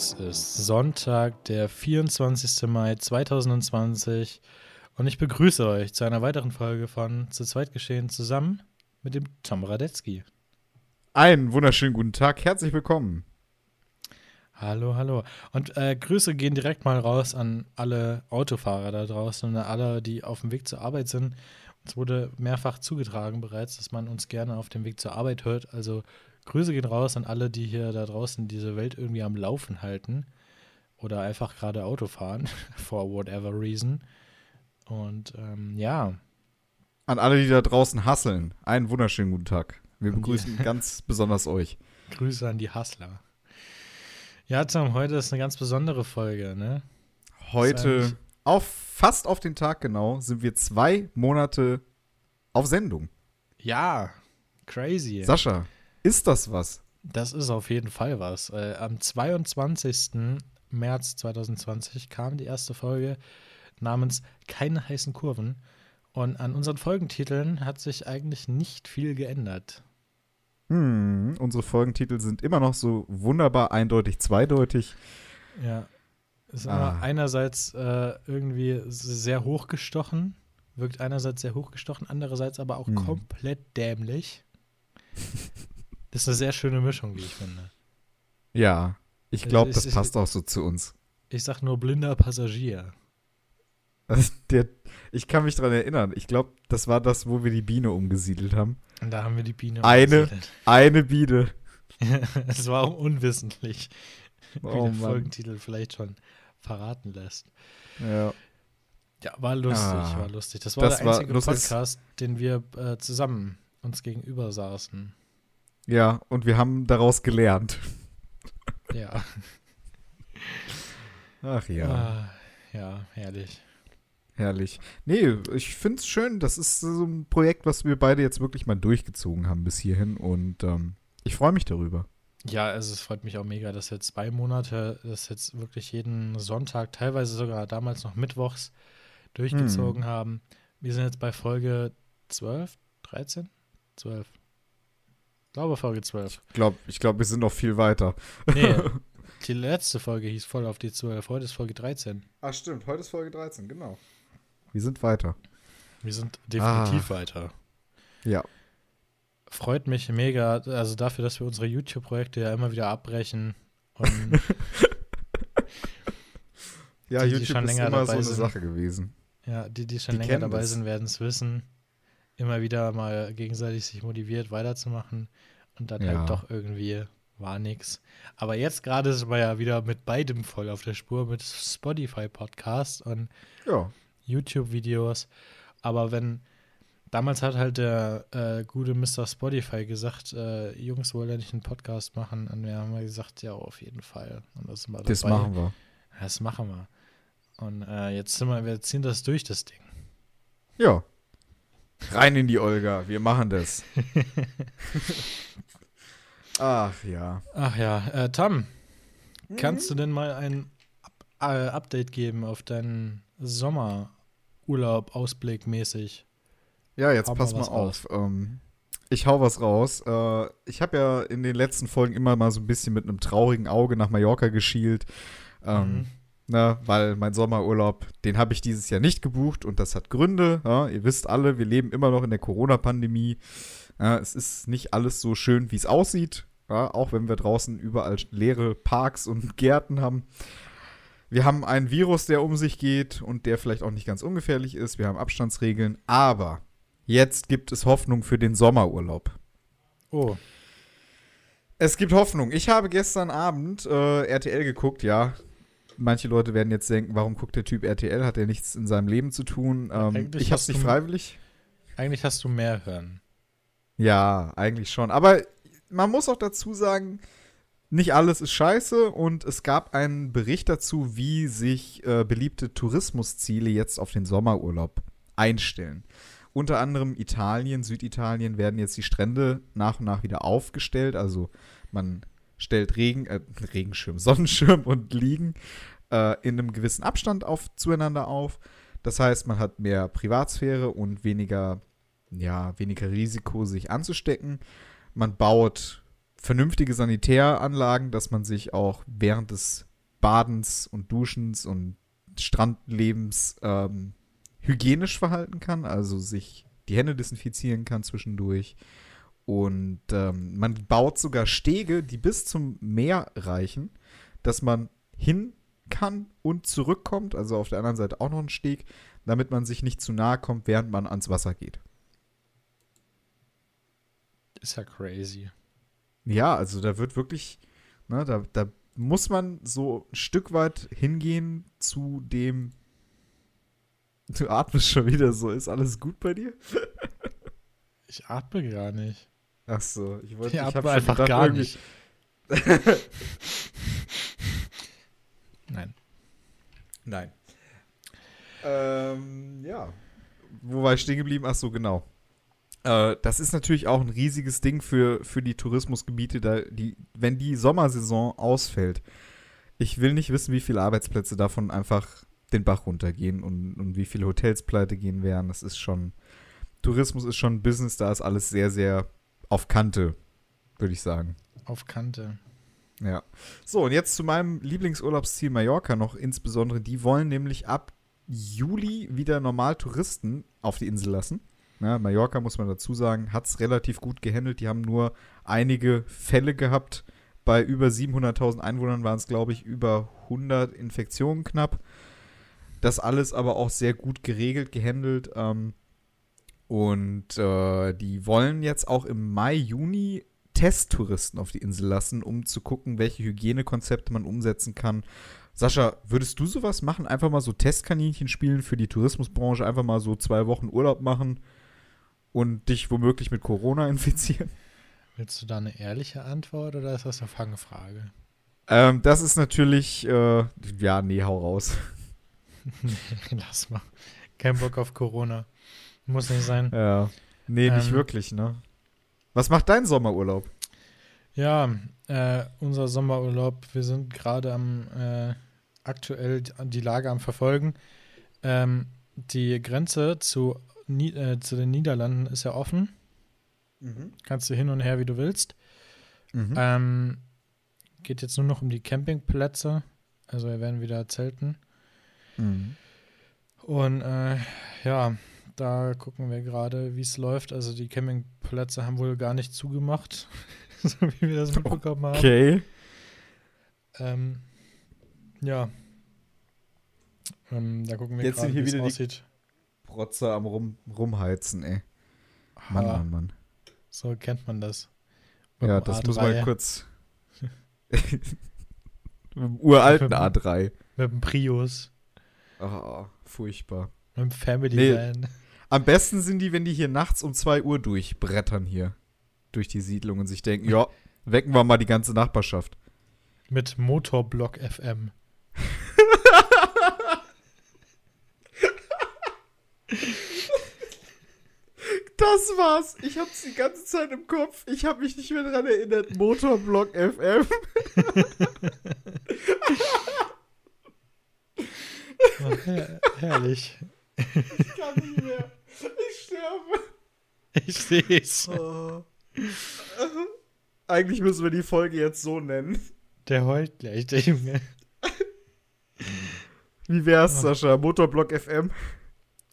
Es ist Sonntag, der 24. Mai 2020 und ich begrüße euch zu einer weiteren Folge von Zu zweit geschehen zusammen mit dem Tom Radetzky. Einen wunderschönen guten Tag, herzlich willkommen. Hallo, hallo. Und äh, Grüße gehen direkt mal raus an alle Autofahrer da draußen und an alle, die auf dem Weg zur Arbeit sind. Uns wurde mehrfach zugetragen bereits, dass man uns gerne auf dem Weg zur Arbeit hört. Also Grüße gehen raus an alle, die hier da draußen diese Welt irgendwie am Laufen halten oder einfach gerade Auto fahren, for whatever reason. Und ähm, ja. An alle, die da draußen hasseln, einen wunderschönen guten Tag. Wir begrüßen ganz besonders euch. Grüße an die Hassler. Ja, Tom, heute ist eine ganz besondere Folge, ne? Heute, auf, fast auf den Tag genau, sind wir zwei Monate auf Sendung. Ja, crazy. Sascha, ist das was? Das ist auf jeden Fall was. Äh, am 22. März 2020 kam die erste Folge namens Keine heißen Kurven. Und an unseren Folgentiteln hat sich eigentlich nicht viel geändert. Hm, unsere Folgentitel sind immer noch so wunderbar eindeutig zweideutig. Ja. Ist ah. einerseits äh, irgendwie sehr hochgestochen, wirkt einerseits sehr hochgestochen, andererseits aber auch hm. komplett dämlich. Das ist eine sehr schöne Mischung, wie ich finde. Ja, ich glaube, das passt auch so zu uns. Ich sag nur blinder Passagier. Also der, ich kann mich daran erinnern. Ich glaube, das war das, wo wir die Biene umgesiedelt haben. Und da haben wir die Biene eine, umgesiedelt. Eine Biene. Es war auch unwissentlich, oh, wie der Folgentitel vielleicht schon verraten lässt. Ja. Ja, war lustig, ah, war lustig. Das war das der einzige war Podcast, den wir äh, zusammen uns gegenüber saßen. Ja, und wir haben daraus gelernt. Ja. Ach ja. Ah, ja, herrlich. Herrlich. Nee, ich finde es schön. Das ist so ein Projekt, was wir beide jetzt wirklich mal durchgezogen haben bis hierhin. Und ähm, ich freue mich darüber. Ja, also es freut mich auch mega, dass wir zwei Monate, das jetzt wirklich jeden Sonntag, teilweise sogar damals noch mittwochs durchgezogen hm. haben. Wir sind jetzt bei Folge 12, 13? 12. Ich glaube Folge 12. Ich glaube, ich glaub, wir sind noch viel weiter. Nee, die letzte Folge hieß voll auf die 12. Heute ist Folge 13. Ach stimmt, heute ist Folge 13, genau. Wir sind weiter. Wir sind definitiv ah. weiter. Ja. Freut mich mega, also dafür, dass wir unsere YouTube-Projekte ja immer wieder abbrechen. Und ja, die, YouTube die schon ist länger immer so eine sind, Sache gewesen. Ja, die, die schon die länger dabei das. sind, werden es wissen immer wieder mal gegenseitig sich motiviert weiterzumachen und dann halt ja. halt doch irgendwie war nix. Aber jetzt gerade sind wir ja wieder mit beidem voll auf der Spur, mit Spotify-Podcast und ja. YouTube-Videos. Aber wenn, damals hat halt der äh, gute Mr. Spotify gesagt, äh, Jungs, wollen ja nicht einen Podcast machen? Und wir haben gesagt, ja, auf jeden Fall. Und das, das machen wir. Das machen wir. Und äh, jetzt sind wir, wir ziehen das durch, das Ding. Ja, Rein in die Olga, wir machen das. Ach ja. Ach ja. Äh, Tom, mhm. kannst du denn mal ein äh, Update geben auf deinen Sommerurlaub ausblickmäßig? Ja, jetzt hau pass mal, mal auf. Ähm, ich hau was raus. Äh, ich habe ja in den letzten Folgen immer mal so ein bisschen mit einem traurigen Auge nach Mallorca geschielt. Ähm, mhm ne, weil mein Sommerurlaub, den habe ich dieses Jahr nicht gebucht und das hat Gründe. Ja, ihr wisst alle, wir leben immer noch in der Corona-Pandemie. Ja, es ist nicht alles so schön, wie es aussieht, ja, auch wenn wir draußen überall leere Parks und Gärten haben. Wir haben einen Virus, der um sich geht und der vielleicht auch nicht ganz ungefährlich ist. Wir haben Abstandsregeln, aber jetzt gibt es Hoffnung für den Sommerurlaub. Oh. Es gibt Hoffnung. Ich habe gestern Abend äh, RTL geguckt, ja manche Leute werden jetzt denken, warum guckt der Typ RTL? Hat er nichts in seinem Leben zu tun? Ähm, ich hab's nicht freiwillig. Eigentlich hast du mehr hören. Ja, eigentlich schon. Aber man muss auch dazu sagen, nicht alles ist scheiße und es gab einen Bericht dazu, wie sich äh, beliebte Tourismusziele jetzt auf den Sommerurlaub einstellen. Unter anderem Italien, Süditalien werden jetzt die Strände nach und nach wieder aufgestellt. Also man stellt Regen, äh, Regenschirm, Sonnenschirm und Liegen äh, in einem gewissen Abstand auf, zueinander auf. Das heißt, man hat mehr Privatsphäre und weniger, ja, weniger Risiko, sich anzustecken. Man baut vernünftige Sanitäranlagen, dass man sich auch während des Badens und Duschens und Strandlebens ähm, hygienisch verhalten kann, also sich die Hände desinfizieren kann zwischendurch. Und ähm, man baut sogar Stege, die bis zum Meer reichen, dass man hin kann und zurückkommt, also auf der anderen Seite auch noch ein Steg, damit man sich nicht zu nahe kommt, während man ans Wasser geht. Ist ja crazy. Ja, also da wird wirklich, ne, da, da muss man so ein Stück weit hingehen zu dem. Du atmest schon wieder so. Ist alles gut bei dir? ich atme gar nicht. Ach so, ich wollte. Ich, ich einfach gedacht, gar nicht. Nein. Nein. Ähm, ja. Wo war ich stehen geblieben? Ach so, genau. Äh, das ist natürlich auch ein riesiges Ding für, für die Tourismusgebiete, da die, wenn die Sommersaison ausfällt. Ich will nicht wissen, wie viele Arbeitsplätze davon einfach den Bach runtergehen und, und wie viele Hotels pleite gehen werden. Das ist schon, Tourismus ist schon ein Business, da ist alles sehr, sehr auf Kante, würde ich sagen. Auf Kante. Ja. So, und jetzt zu meinem Lieblingsurlaubsziel Mallorca noch insbesondere. Die wollen nämlich ab Juli wieder normal Touristen auf die Insel lassen. Ja, Mallorca, muss man dazu sagen, hat es relativ gut gehandelt. Die haben nur einige Fälle gehabt. Bei über 700.000 Einwohnern waren es, glaube ich, über 100 Infektionen knapp. Das alles aber auch sehr gut geregelt, gehandelt. Ähm, und äh, die wollen jetzt auch im Mai, Juni Testtouristen auf die Insel lassen, um zu gucken, welche Hygienekonzepte man umsetzen kann. Sascha, würdest du sowas machen? Einfach mal so Testkaninchen spielen für die Tourismusbranche, einfach mal so zwei Wochen Urlaub machen und dich womöglich mit Corona infizieren? Willst du da eine ehrliche Antwort oder ist das eine Fangfrage? Ähm, das ist natürlich, äh, ja, nee, hau raus. lass mal. Kein Bock auf Corona. Muss nicht sein. Ja. Nee, ähm, nicht wirklich, ne? Was macht dein Sommerurlaub? Ja, äh, unser Sommerurlaub, wir sind gerade am äh, aktuell die Lage am Verfolgen. Ähm, die Grenze zu, äh, zu den Niederlanden ist ja offen. Mhm. Kannst du hin und her, wie du willst. Mhm. Ähm, geht jetzt nur noch um die Campingplätze. Also wir werden wieder zelten. Mhm. Und äh, ja, da gucken wir gerade, wie es läuft. Also die Campingplätze haben wohl gar nicht zugemacht, so wie wir das mitbekommen haben. Okay. Ähm, ja. Ähm, da gucken wir Jetzt gerade, wie es aussieht. Protzer am Rum, Rumheizen, ey. Mann. Mann, Mann. So kennt man das. ja, das A3. muss man kurz. mit dem uralten A3. Mit dem Prius. Oh, furchtbar. Mit dem Family nee, Van. Am besten sind die, wenn die hier nachts um 2 Uhr durchbrettern hier. Durch die Siedlung und sich denken, ja, wecken wir mal die ganze Nachbarschaft. Mit Motorblock FM. Das war's. Ich hab's die ganze Zeit im Kopf. Ich hab mich nicht mehr dran erinnert. Motorblock FM. oh, her herrlich. Ich kann nicht mehr. Ich sterbe. Ich seh's. Oh. Eigentlich müssen wir die Folge jetzt so nennen. Der heult gleich, der Junge. Wie wär's, oh. Sascha? Motorblock FM?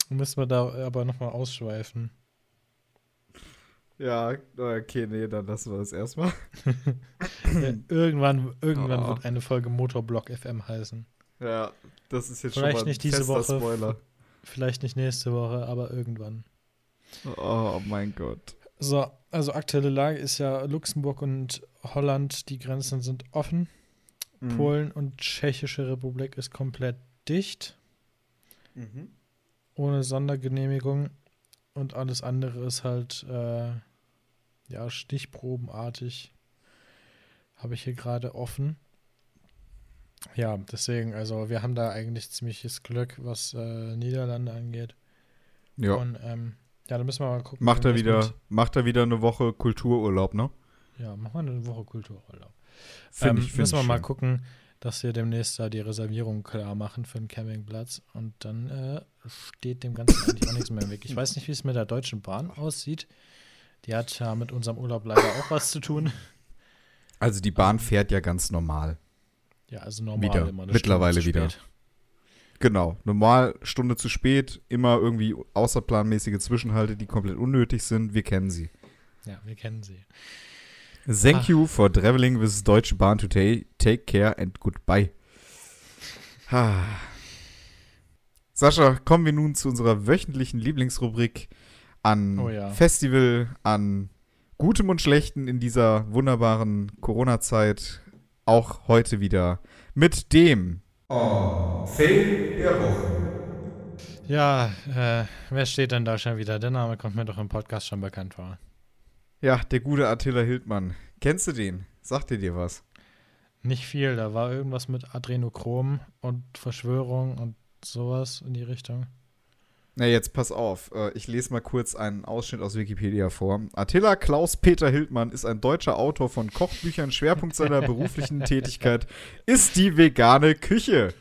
Müssen wir da aber nochmal ausschweifen. Ja, okay, nee, dann lassen wir das erstmal. ja, irgendwann irgendwann oh. wird eine Folge Motorblock FM heißen. Ja, das ist jetzt Vielleicht schon mal ein nicht diese Woche, Spoiler. Vielleicht nicht nächste Woche, aber irgendwann. Oh mein Gott. So, also aktuelle Lage ist ja Luxemburg und Holland, die Grenzen sind offen. Mhm. Polen und Tschechische Republik ist komplett dicht. Mhm. Ohne Sondergenehmigung. Und alles andere ist halt, äh, ja, stichprobenartig. Habe ich hier gerade offen. Ja, deswegen, also wir haben da eigentlich ziemliches Glück, was äh, Niederlande angeht. Ja. Und ähm, ja, da müssen wir mal gucken. Macht er wieder, macht er wieder eine Woche Kultururlaub, ne? Ja, machen wir eine Woche Kultururlaub. Find ähm, ich, müssen wir schön. mal gucken, dass wir demnächst da die Reservierung klar machen für den Campingplatz und dann äh, steht dem Ganzen eigentlich auch nichts mehr im Weg. Ich weiß nicht, wie es mit der Deutschen Bahn aussieht. Die hat ja mit unserem Urlaub leider auch was zu tun. Also die Bahn fährt ja ganz normal. Ja, also normal wieder. immer eine Mittlerweile wieder. Genau, normal Stunde zu spät, immer irgendwie außerplanmäßige Zwischenhalte, die komplett unnötig sind. Wir kennen sie. Ja, wir kennen sie. Thank Ach. you for traveling with Deutsche Bahn today. Take care and goodbye. Sascha, kommen wir nun zu unserer wöchentlichen Lieblingsrubrik an oh ja. Festival, an Gutem und Schlechten in dieser wunderbaren Corona-Zeit. Auch heute wieder mit dem Oh, Fail der Woche. Ja, äh, wer steht denn da schon wieder? Der Name kommt mir doch im Podcast schon bekannt vor. Ja, der gute Attila Hildmann. Kennst du den? Sagt er dir was? Nicht viel, da war irgendwas mit Adrenochrom und Verschwörung und sowas in die Richtung. Na, jetzt pass auf. Äh, ich lese mal kurz einen Ausschnitt aus Wikipedia vor. Attila Klaus-Peter Hildmann ist ein deutscher Autor von Kochbüchern. Schwerpunkt seiner beruflichen Tätigkeit ist die vegane Küche.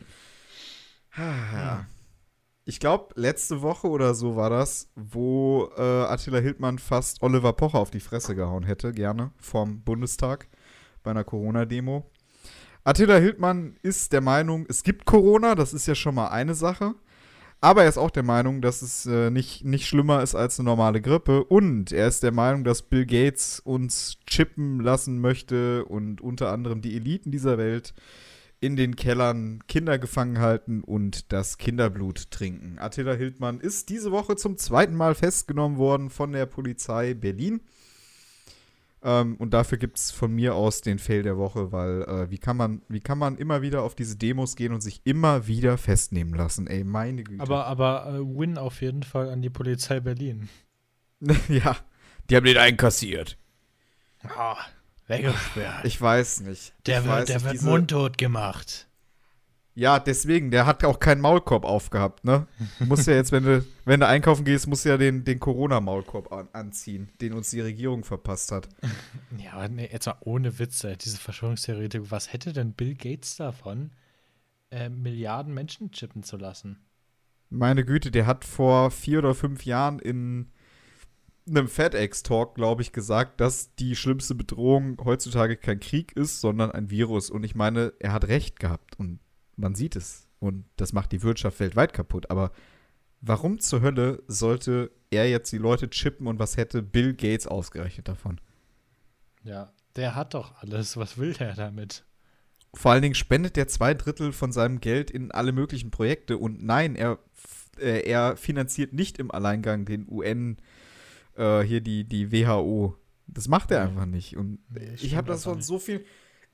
Ich glaube, letzte Woche oder so war das, wo äh, Attila Hildmann fast Oliver Pocher auf die Fresse gehauen hätte, gerne, vom Bundestag bei einer Corona-Demo. Attila Hildmann ist der Meinung, es gibt Corona, das ist ja schon mal eine Sache. Aber er ist auch der Meinung, dass es äh, nicht, nicht schlimmer ist als eine normale Grippe. Und er ist der Meinung, dass Bill Gates uns chippen lassen möchte und unter anderem die Eliten dieser Welt in den Kellern Kinder gefangen halten und das Kinderblut trinken. Attila Hildmann ist diese Woche zum zweiten Mal festgenommen worden von der Polizei Berlin. Ähm, und dafür gibt es von mir aus den Fail der Woche, weil äh, wie, kann man, wie kann man immer wieder auf diese Demos gehen und sich immer wieder festnehmen lassen? Ey, meine Güte. Aber, aber äh, Win auf jeden Fall an die Polizei Berlin. ja, die haben den einkassiert. Ah, weggesperrt. Ich weiß nicht. Der ich wird, der wird mundtot gemacht. Ja, deswegen, der hat auch keinen Maulkorb aufgehabt, ne? Muss ja jetzt, wenn du, wenn du einkaufen gehst, musst du ja den, den Corona-Maulkorb an, anziehen, den uns die Regierung verpasst hat. Ja, aber nee, jetzt mal ohne Witze, diese Verschwörungstheoretik, was hätte denn Bill Gates davon, äh, Milliarden Menschen chippen zu lassen? Meine Güte, der hat vor vier oder fünf Jahren in einem FedEx-Talk, glaube ich, gesagt, dass die schlimmste Bedrohung heutzutage kein Krieg ist, sondern ein Virus. Und ich meine, er hat recht gehabt. Und man sieht es. Und das macht die Wirtschaft weltweit kaputt. Aber warum zur Hölle sollte er jetzt die Leute chippen und was hätte Bill Gates ausgerechnet davon? Ja, der hat doch alles. Was will der damit? Vor allen Dingen spendet er zwei Drittel von seinem Geld in alle möglichen Projekte. Und nein, er, äh, er finanziert nicht im Alleingang den UN, äh, hier die, die WHO. Das macht er einfach nicht. Und nee, ich habe das von so viel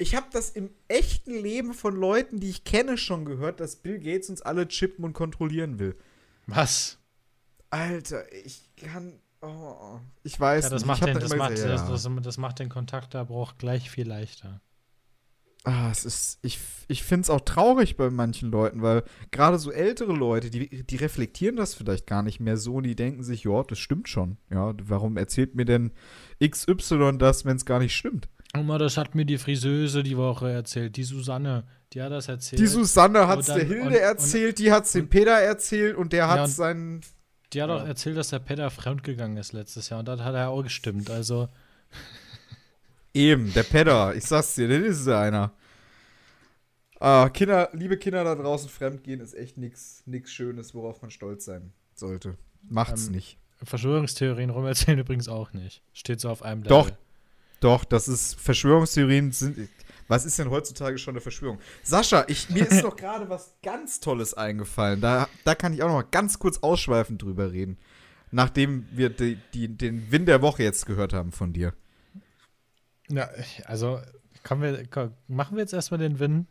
ich habe das im echten Leben von Leuten, die ich kenne, schon gehört, dass Bill Gates uns alle chippen und kontrollieren will. Was? Alter, ich kann. Oh, ich weiß ja, das nicht. Macht den, das, macht, ja. das, das, macht den Kontaktabbruch gleich viel leichter. Ah, es ist, ich, ich finde es auch traurig bei manchen Leuten, weil gerade so ältere Leute, die, die reflektieren das vielleicht gar nicht mehr so und die denken sich, ja, das stimmt schon. Ja, warum erzählt mir denn XY das, wenn es gar nicht stimmt? Oma, das hat mir die Friseuse die Woche erzählt. Die Susanne, die hat das erzählt. Die Susanne hat es der Hilde und, erzählt, und, die hat es dem Peter erzählt und der hat ja, seinen. Die hat ja. auch erzählt, dass der Peter fremdgegangen ist letztes Jahr und das hat er auch gestimmt. Also. Eben, der Peter, ich sag's dir, das ist einer. Ah, Kinder, liebe Kinder da draußen, fremdgehen ist echt nichts Schönes, worauf man stolz sein sollte. Macht's ähm, nicht. Verschwörungstheorien rum erzählen übrigens auch nicht. Steht so auf einem Level. Doch, doch, das ist Verschwörungstheorien sind. Was ist denn heutzutage schon eine Verschwörung? Sascha, ich, mir ist doch gerade was ganz Tolles eingefallen. Da, da kann ich auch noch mal ganz kurz ausschweifend drüber reden. Nachdem wir die, die, den Win der Woche jetzt gehört haben von dir. Ja, also kommen wir, komm, machen wir jetzt erstmal den Win?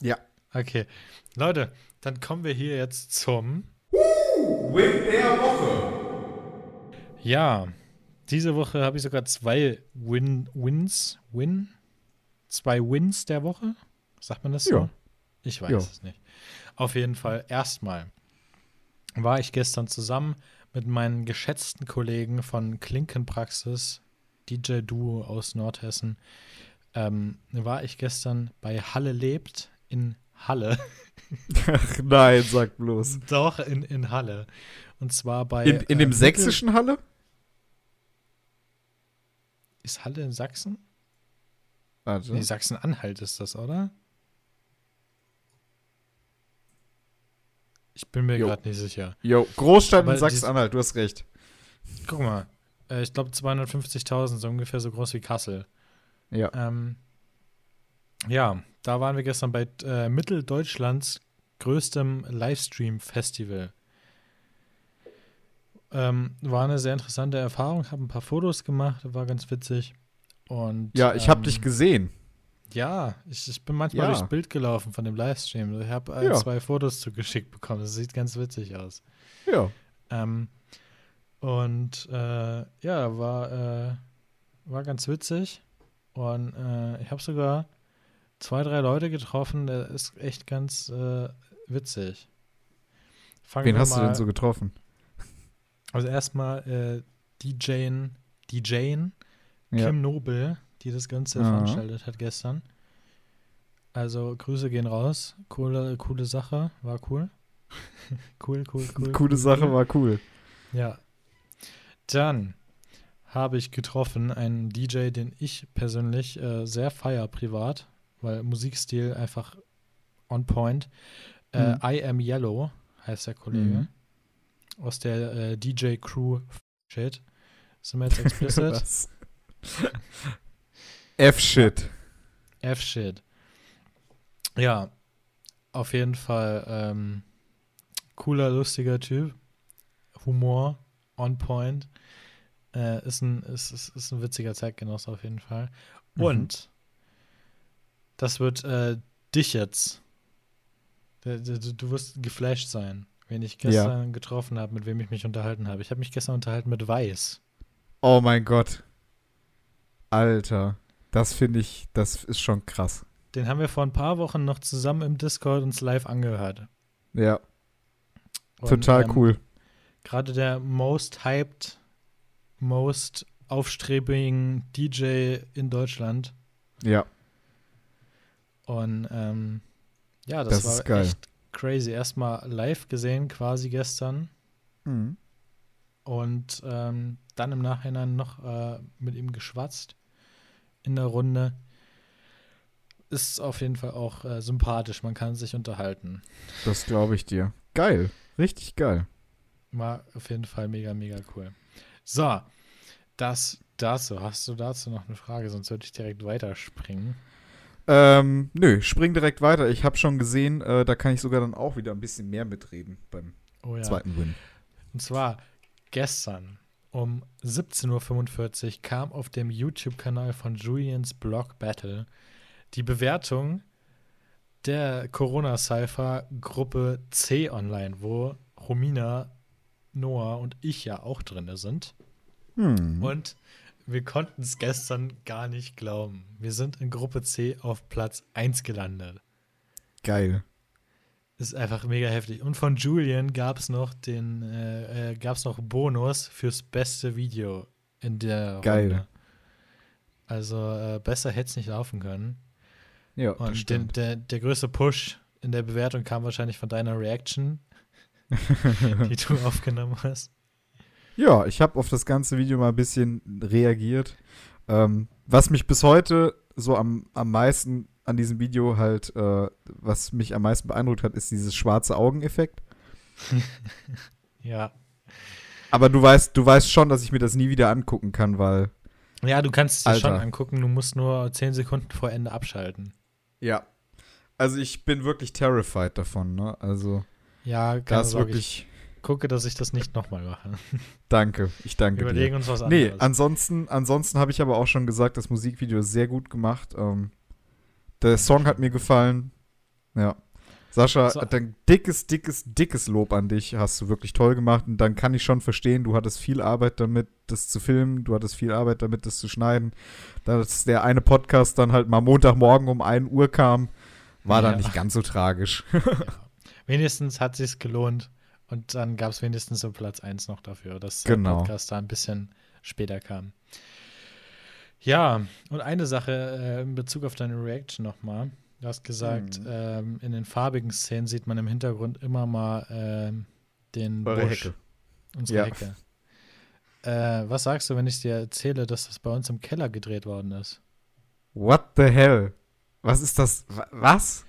Ja. Okay. Leute, dann kommen wir hier jetzt zum Win der Woche. Ja, diese Woche habe ich sogar zwei Win Wins. Win? Zwei Wins der Woche? Sagt man das so? Ja. Ich weiß ja. es nicht. Auf jeden Fall, erstmal war ich gestern zusammen mit meinen geschätzten Kollegen von Klinkenpraxis, DJ Duo aus Nordhessen, ähm, war ich gestern bei Halle lebt in Halle. Ach nein, sag bloß. Doch, in, in Halle. Und zwar bei. In, in dem äh, sächsischen Halle? Ist Halle in Sachsen? Warte. Nee, Sachsen-Anhalt ist das, oder? Ich bin mir gerade nicht sicher. Jo, Großstadt in Sachsen-Anhalt, du hast recht. Guck mal, äh, ich glaube 250.000, so ungefähr so groß wie Kassel. Ja. Ähm, ja, da waren wir gestern bei äh, Mitteldeutschlands größtem Livestream-Festival. Ähm, war eine sehr interessante Erfahrung, habe ein paar Fotos gemacht, war ganz witzig. Und, ja, ich habe ähm, dich gesehen. Ja, ich, ich bin manchmal ja. durchs Bild gelaufen von dem Livestream. Ich habe äh, ja. zwei Fotos zugeschickt bekommen. Das sieht ganz witzig aus. Ja. Ähm, und äh, ja, war, äh, war ganz witzig. Und äh, ich habe sogar zwei, drei Leute getroffen. Der ist echt ganz äh, witzig. Fangen Wen hast du denn so getroffen? Also erstmal äh, DJen, DJen ja. Kim Nobel, die das Ganze Aha. veranstaltet hat gestern. Also Grüße gehen raus. Coole, coole Sache, war cool. cool, cool, cool. Coole cool, Sache, cool. war cool. Ja. Dann habe ich getroffen einen DJ, den ich persönlich äh, sehr feier privat, weil Musikstil einfach on point. Äh, mhm. I Am Yellow heißt der Kollege. Mhm. Aus der äh, DJ Crew Shit. Sind wir jetzt explicit? F-Shit. F-Shit. Ja, auf jeden Fall ähm, cooler, lustiger Typ. Humor on point. Äh, ist, ein, ist, ist, ist ein witziger Zeitgenosse auf jeden Fall. Mhm. Und das wird äh, dich jetzt. Du, du, du, wirst geflasht sein, wen ich gestern ja. getroffen habe, mit wem ich mich unterhalten habe. Ich habe mich gestern unterhalten mit Weiß. Oh mein Gott. Alter. Das finde ich, das ist schon krass. Den haben wir vor ein paar Wochen noch zusammen im Discord uns live angehört. Ja. Und, Total ähm, cool. Gerade der most hyped, most aufstrebigen DJ in Deutschland. Ja. Und ähm, ja, das, das war echt crazy. Erstmal live gesehen quasi gestern. Mhm. Und ähm, dann im Nachhinein noch äh, mit ihm geschwatzt in der Runde. Ist auf jeden Fall auch äh, sympathisch. Man kann sich unterhalten. Das glaube ich dir. Geil. Richtig geil. War auf jeden Fall mega, mega cool. So, das dazu. Hast du dazu noch eine Frage? Sonst würde ich direkt weiterspringen. Ähm, nö, spring direkt weiter. Ich habe schon gesehen, äh, da kann ich sogar dann auch wieder ein bisschen mehr mitreden beim oh ja. zweiten Win. Und zwar gestern um 17.45 Uhr kam auf dem YouTube-Kanal von Julians Blog Battle die Bewertung der Corona-Cypher-Gruppe C online, wo Romina, Noah und ich ja auch drin sind. Hm. Und wir konnten es gestern gar nicht glauben. Wir sind in Gruppe C auf Platz 1 gelandet. Geil. Ist einfach mega heftig. Und von Julian gab es noch den, äh, äh, gab's noch Bonus fürs beste Video in der Geil. Runde. Also äh, besser hätte es nicht laufen können. Ja, Und den, der, der größte Push in der Bewertung kam wahrscheinlich von deiner Reaction, die du aufgenommen hast. Ja, ich habe auf das ganze Video mal ein bisschen reagiert. Ähm, was mich bis heute so am, am meisten an diesem Video halt, äh, was mich am meisten beeindruckt hat, ist dieses schwarze Augeneffekt. ja. Aber du weißt, du weißt schon, dass ich mir das nie wieder angucken kann, weil. Ja, du kannst es dir schon angucken, du musst nur 10 Sekunden vor Ende abschalten. Ja. Also ich bin wirklich terrified davon, ne? Also. Ja, ganz wirklich. Gucke, dass ich das nicht nochmal mache. Danke, ich danke Wir überlegen dir. uns was anderes. Nee, ansonsten, ansonsten habe ich aber auch schon gesagt, das Musikvideo ist sehr gut gemacht. Ähm, der Song hat mir gefallen. Ja. Sascha, so. ein dickes, dickes, dickes Lob an dich. Hast du wirklich toll gemacht. Und dann kann ich schon verstehen, du hattest viel Arbeit damit, das zu filmen. Du hattest viel Arbeit damit, das zu schneiden. Dass der eine Podcast dann halt mal Montagmorgen um 1 Uhr kam, war ja. dann nicht ganz so tragisch. Ja. Wenigstens hat es sich gelohnt. Und dann gab es wenigstens so Platz 1 noch dafür, dass genau. der Podcast da ein bisschen später kam. Ja, und eine Sache äh, in Bezug auf deine Reaction nochmal. Du hast gesagt, mhm. ähm, in den farbigen Szenen sieht man im Hintergrund immer mal ähm, den Eure Busch. Hecke. Unsere ja. Hecke. Äh, was sagst du, wenn ich dir erzähle, dass das bei uns im Keller gedreht worden ist? What the hell? Was ist das? Was?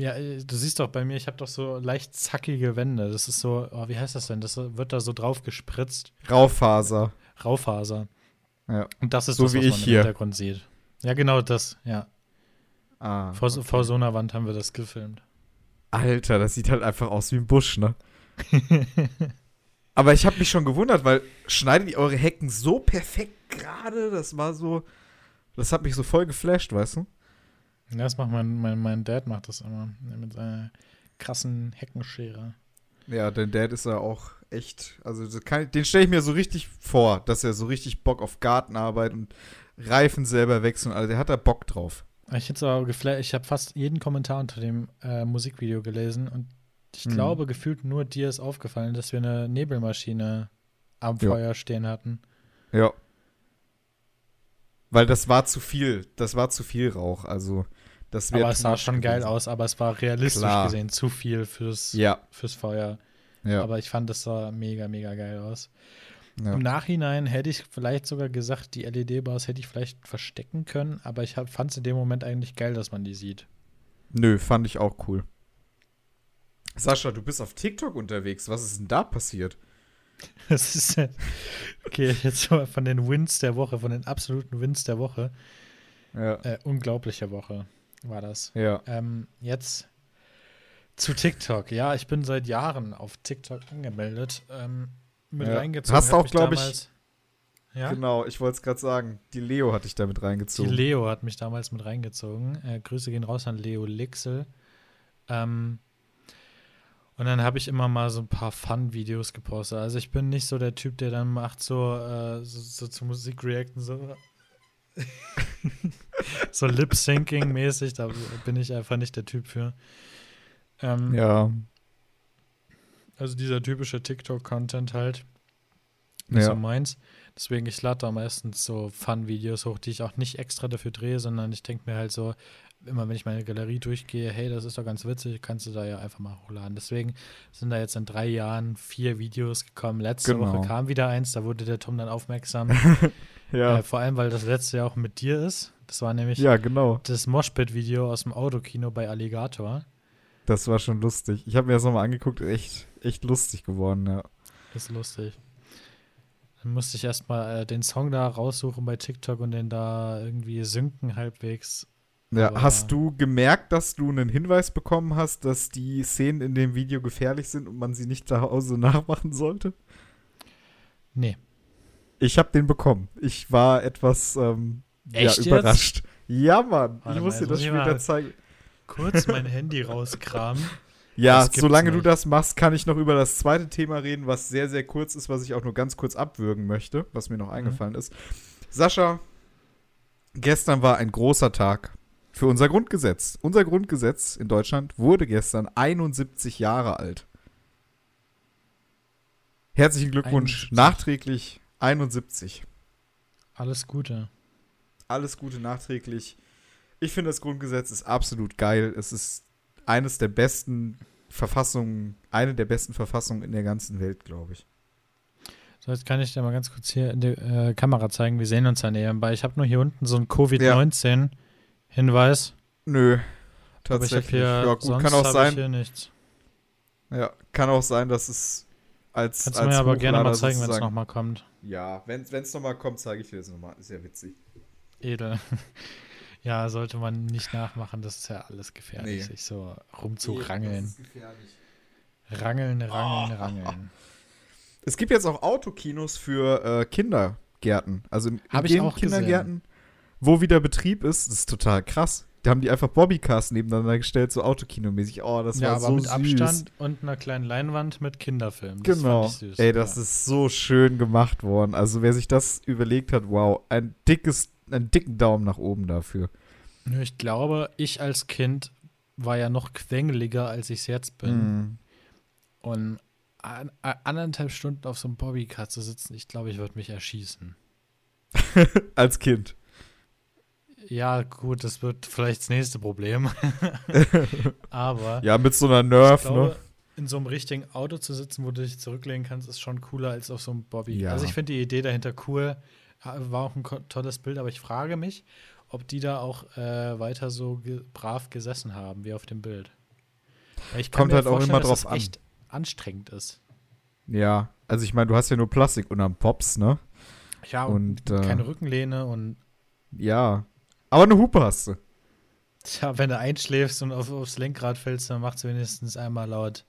Ja, äh, du siehst doch bei mir, ich habe doch so leicht zackige Wände. Das ist so, oh, wie heißt das denn? Das wird da so drauf gespritzt. Raufaser. Raufaser. Ja. Und das ist So das, wie was man ich im hier. Hintergrund sieht. Ja, genau das, ja. Ah, Vor, okay. vor so einer Wand haben wir das gefilmt. Alter, das sieht halt einfach aus wie ein Busch, ne? Aber ich habe mich schon gewundert, weil schneidet ihr eure Hecken so perfekt gerade? Das war so. Das hat mich so voll geflasht, weißt du? Ja, das macht mein, mein, mein Dad macht das immer. Mit seiner krassen Heckenschere. Ja, dein Dad ist ja auch echt. Also, kann, den stelle ich mir so richtig vor, dass er so richtig Bock auf Gartenarbeit und Reifen selber wechseln. Also, der hat da Bock drauf. Ich, aber ich habe fast jeden Kommentar unter dem äh, Musikvideo gelesen und ich Mhm. glaube, gefühlt nur dir ist aufgefallen, dass wir eine Nebelmaschine am Ja. Feuer stehen hatten. Ja. Weil das war zu viel. Das war zu viel Rauch. Also, das. Aber es sah schon geil gewesen. aus, aber es war realistisch Klar. gesehen zu viel fürs, Ja, fürs Feuer. ja. Aber ich fand, das sah mega, mega geil aus. ja. Im Nachhinein hätte ich vielleicht sogar gesagt, die LED-Bars hätte ich vielleicht verstecken können, aber ich fand es in dem Moment eigentlich geil, dass man die sieht. Nö, fand ich auch cool. Sascha, du bist auf TikTok unterwegs. Was ist denn da passiert? Das ist okay, jetzt mal von den Wins der Woche, von den absoluten Wins der Woche. Ja. Äh, unglaubliche Woche war das. Ja. Ähm, jetzt zu TikTok. Ja, ich bin seit Jahren auf TikTok angemeldet. Ähm, mit Ja. reingezogen. Hast auch, mich glaub ich, Ja, Genau, ich wollte es gerade sagen. Die Leo hat dich damit die reingezogen. Leo hat mich damals mit reingezogen. Äh, Grüße gehen raus an Leo Lixel. Ähm, und dann habe ich immer mal so ein paar Fun-Videos gepostet. Also ich bin nicht so der Typ, der dann macht so, äh, so, so zu Musik reacten, so, so Lip-Syncing-mäßig. Da bin ich einfach nicht der Typ für. Ähm, ja. Also dieser typische TikTok-Content halt. Nicht so Ja. meins. Deswegen, ich lade da meistens so Fun-Videos hoch, die ich auch nicht extra dafür drehe, sondern ich denke mir halt so, immer wenn ich meine Galerie durchgehe, hey, das ist doch ganz witzig, kannst du da ja einfach mal hochladen. Deswegen sind da jetzt in drei Jahren vier Videos gekommen. Letzte Genau. Woche kam wieder eins, da wurde der Tom dann aufmerksam. Ja. äh, vor allem, weil das letzte ja auch mit dir ist. Das war nämlich ja, genau. das Moshpit-Video aus dem Autokino bei Alligator. Das war schon lustig. Ich habe mir das nochmal angeguckt. Echt, echt lustig geworden, ja. Das ist lustig. Dann musste ich erstmal äh, den Song da raussuchen bei TikTok und den da irgendwie synken halbwegs. Ja, Aber- hast du gemerkt, dass du einen Hinweis bekommen hast, dass die Szenen in dem Video gefährlich sind und man sie nicht zu Hause nachmachen sollte? Nee. Ich habe den bekommen. Ich war etwas ähm, ja, überrascht. Ja, Mann. Warte ich mal, muss dir jetzt das später mal- zeigen. Kurz mein Handy rauskramen. Ja, solange du nicht. das machst, kann ich noch über das zweite Thema reden, was sehr, sehr kurz ist, was ich auch nur ganz kurz abwürgen möchte, was mir noch Mhm. eingefallen ist. Sascha, gestern war ein großer Tag für unser Grundgesetz. Unser Grundgesetz in Deutschland wurde gestern 71 Jahre alt. Herzlichen Glückwunsch, 71. nachträglich 71. Alles Gute. Alles Gute nachträglich. Ich finde, das Grundgesetz ist absolut geil. Es ist eines der besten Verfassungen, eine der besten Verfassungen in der ganzen Welt, glaube ich. So, jetzt kann ich dir mal ganz kurz hier in die äh, Kamera zeigen. Wir sehen uns ja nebenbei. Ich habe nur hier unten so einen Covid-19-Hinweis. Nö, Aber ich habe tatsächlich. hier, ja, gut, kann auch sein. ich hier nichts. Ja, kann auch sein, dass es als Kannst du als mir aber gerne mal zeigen, wenn es nochmal kommt. Ja, wenn es nochmal kommt, zeige ich dir das nochmal. Ist ja witzig. Edel. ja, sollte man nicht nachmachen. Das ist ja alles gefährlich, Nee. sich so rumzurangeln. Das ist gefährlich. Rangeln, rangeln, rangeln. Es gibt jetzt auch Autokinos für äh, Kindergärten. Also in, in Hab ich den auch gesehen. Kindergärten, wo wieder Betrieb ist, das ist total krass. Da haben die einfach Bobbycars nebeneinander gestellt, so Autokinomäßig. Oh, das ja, war aber so mit süß. Abstand und einer kleinen Leinwand mit Kinderfilm. Das Genau. Süß. Ey, das ja. ist so schön gemacht worden. Also wer sich das überlegt hat, wow, ein dickes, einen dicken Daumen nach oben dafür. Ich glaube, ich als Kind war ja noch quengeliger, als ich es jetzt bin. Mhm. Und an, an, anderthalb Stunden auf so einem Bobbycar zu sitzen, ich glaube, ich würde mich erschießen. Als Kind. Ja, gut, das wird vielleicht das nächste Problem. Aber Ja, mit so einer Nerf, ich glaube, ne? in so einem richtigen Auto zu sitzen, wo du dich zurücklehnen kannst, ist schon cooler als auf so einem Bobby. Ja. Also ich finde die Idee dahinter cool. War auch ein tolles Bild, aber ich frage mich, ob die da auch äh, weiter so ge brav gesessen haben, wie auf dem Bild. Kommt halt auch immer dass drauf es an. echt anstrengend ist. Ja, also ich meine, du hast ja nur Plastik unterm Pops, ne? Ja, Und, und, äh, keine Rückenlehne und Ja. Aber eine Hupe hast du. tja, wenn du einschläfst und auf, aufs Lenkrad fällst, dann macht es wenigstens einmal laut.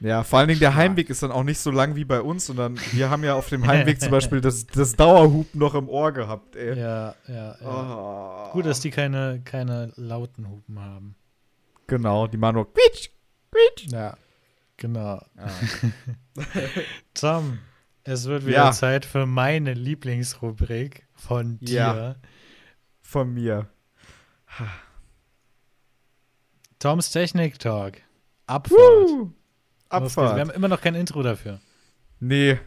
Ja, vor allen Dingen der Ja. Heimweg ist dann auch nicht so lang wie bei uns, sondern wir haben ja auf dem Heimweg zum Beispiel das, das Dauerhupen noch im Ohr gehabt, ey. Ja, ja, ja. Oh. Gut, dass die keine, keine lauten Hupen haben. Genau, die machen nur quietsch, quietsch. Ja, genau. Tom, es wird wieder Ja. Zeit für meine Lieblingsrubrik von dir. Ja. Von mir. Toms Technik Talk. Abfahrt. Woo. Geht's. Wir Abfahrt. haben immer noch kein Intro dafür. Nee,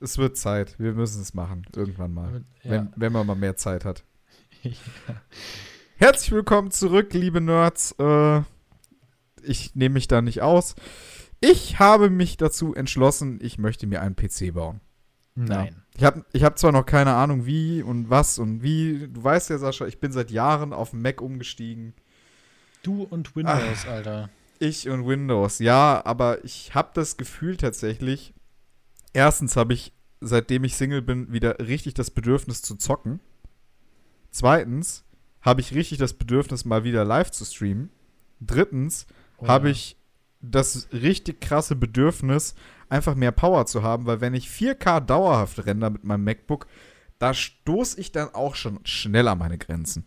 es wird Zeit. Wir müssen es machen. Irgendwann mal. Ja. Wenn, wenn man mal mehr Zeit hat. Ja. Herzlich willkommen zurück, liebe Nerds. Äh, ich nehme mich da nicht aus. Ich habe mich dazu entschlossen, ich möchte mir einen PC bauen. Nein. Ich habe ich hab zwar noch keine Ahnung, wie und was und wie. Du weißt ja, Sascha, ich bin seit Jahren auf Mac umgestiegen. Du und Windows, Alter. Ich und Windows, ja, aber ich habe das Gefühl tatsächlich, erstens habe ich, seitdem ich Single bin, wieder richtig das Bedürfnis zu zocken. Zweitens habe ich richtig das Bedürfnis, mal wieder live zu streamen. Drittens Oh habe ich das richtig krasse Bedürfnis, einfach mehr Power zu haben, weil wenn ich 4K dauerhaft render mit meinem MacBook, da stoße ich dann auch schon schnell an meine Grenzen.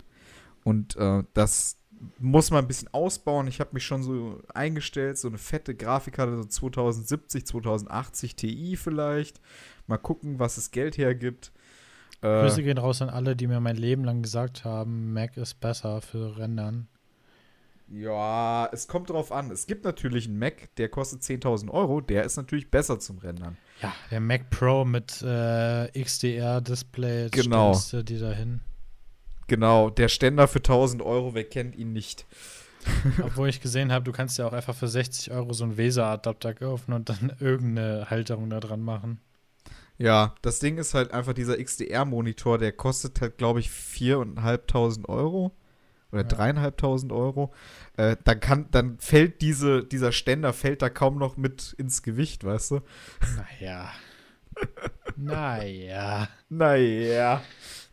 Und äh, das muss man ein bisschen ausbauen. Ich habe mich schon so eingestellt, so eine fette Grafikkarte, so 2070, 2080 Ti vielleicht. Mal gucken, was das Geld hergibt. Äh, Grüße gehen raus an alle, die mir mein Leben lang gesagt haben, Mac ist besser für Rendern. Ja, es kommt drauf an. Es gibt natürlich einen Mac, der kostet 10.000 Euro. Der ist natürlich besser zum Rendern. Ja, der Mac Pro mit äh, XDR-Display, Genau. du die da hin. Genau, der Ständer für 1000 Euro, wer kennt ihn nicht? Obwohl ich gesehen habe, du kannst ja auch einfach für 60 Euro so einen Weser-Adapter kaufen und dann irgendeine Halterung da dran machen. Ja, das Ding ist halt einfach dieser XDR-Monitor, der kostet halt, glaube ich, 4.500 Euro oder Ja. 3.500 Euro. Äh, dann kann, dann fällt diese, dieser Ständer fällt da kaum noch mit ins Gewicht, weißt du? Naja. naja. Naja.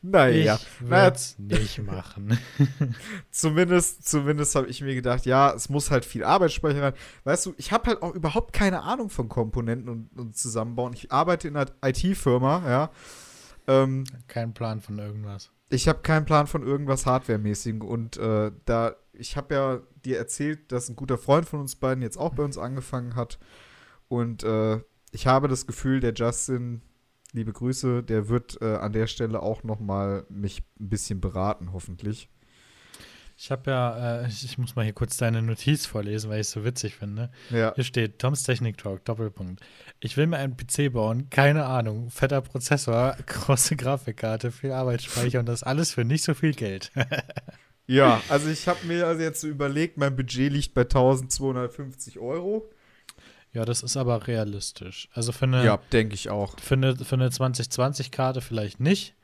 Naja. Ich Naja, nicht machen. zumindest, zumindest habe ich mir gedacht, ja, es muss halt viel Arbeitsspeicher rein. Weißt du, ich habe halt auch überhaupt keine Ahnung von Komponenten und, und Zusammenbauen. Ich arbeite in einer IT-Firma, ja. Ähm, Kein Plan von irgendwas. Ich habe keinen Plan von irgendwas Hardware-mäßigem und äh, da ich habe ja dir erzählt, dass ein guter Freund von uns beiden jetzt auch bei uns angefangen hat und äh, ich habe das Gefühl, der Justin, liebe Grüße, der wird äh, an der Stelle auch noch mal mich ein bisschen beraten, hoffentlich. Ich habe ja, äh, ich, muss mal hier kurz deine Notiz vorlesen, weil ich es so witzig finde. Ja, Hier steht Toms Technik Talk, Doppelpunkt. Ich will mir einen PC bauen, keine Ahnung, fetter Prozessor, große Grafikkarte, viel Arbeitsspeicher und das alles für nicht so viel Geld. ja also ich habe mir also jetzt so überlegt, mein Budget liegt bei 1250 Euro. ja, das ist aber realistisch. Also für eine, Ja, denke ich auch. für eine, für eine 2020-Karte vielleicht nicht,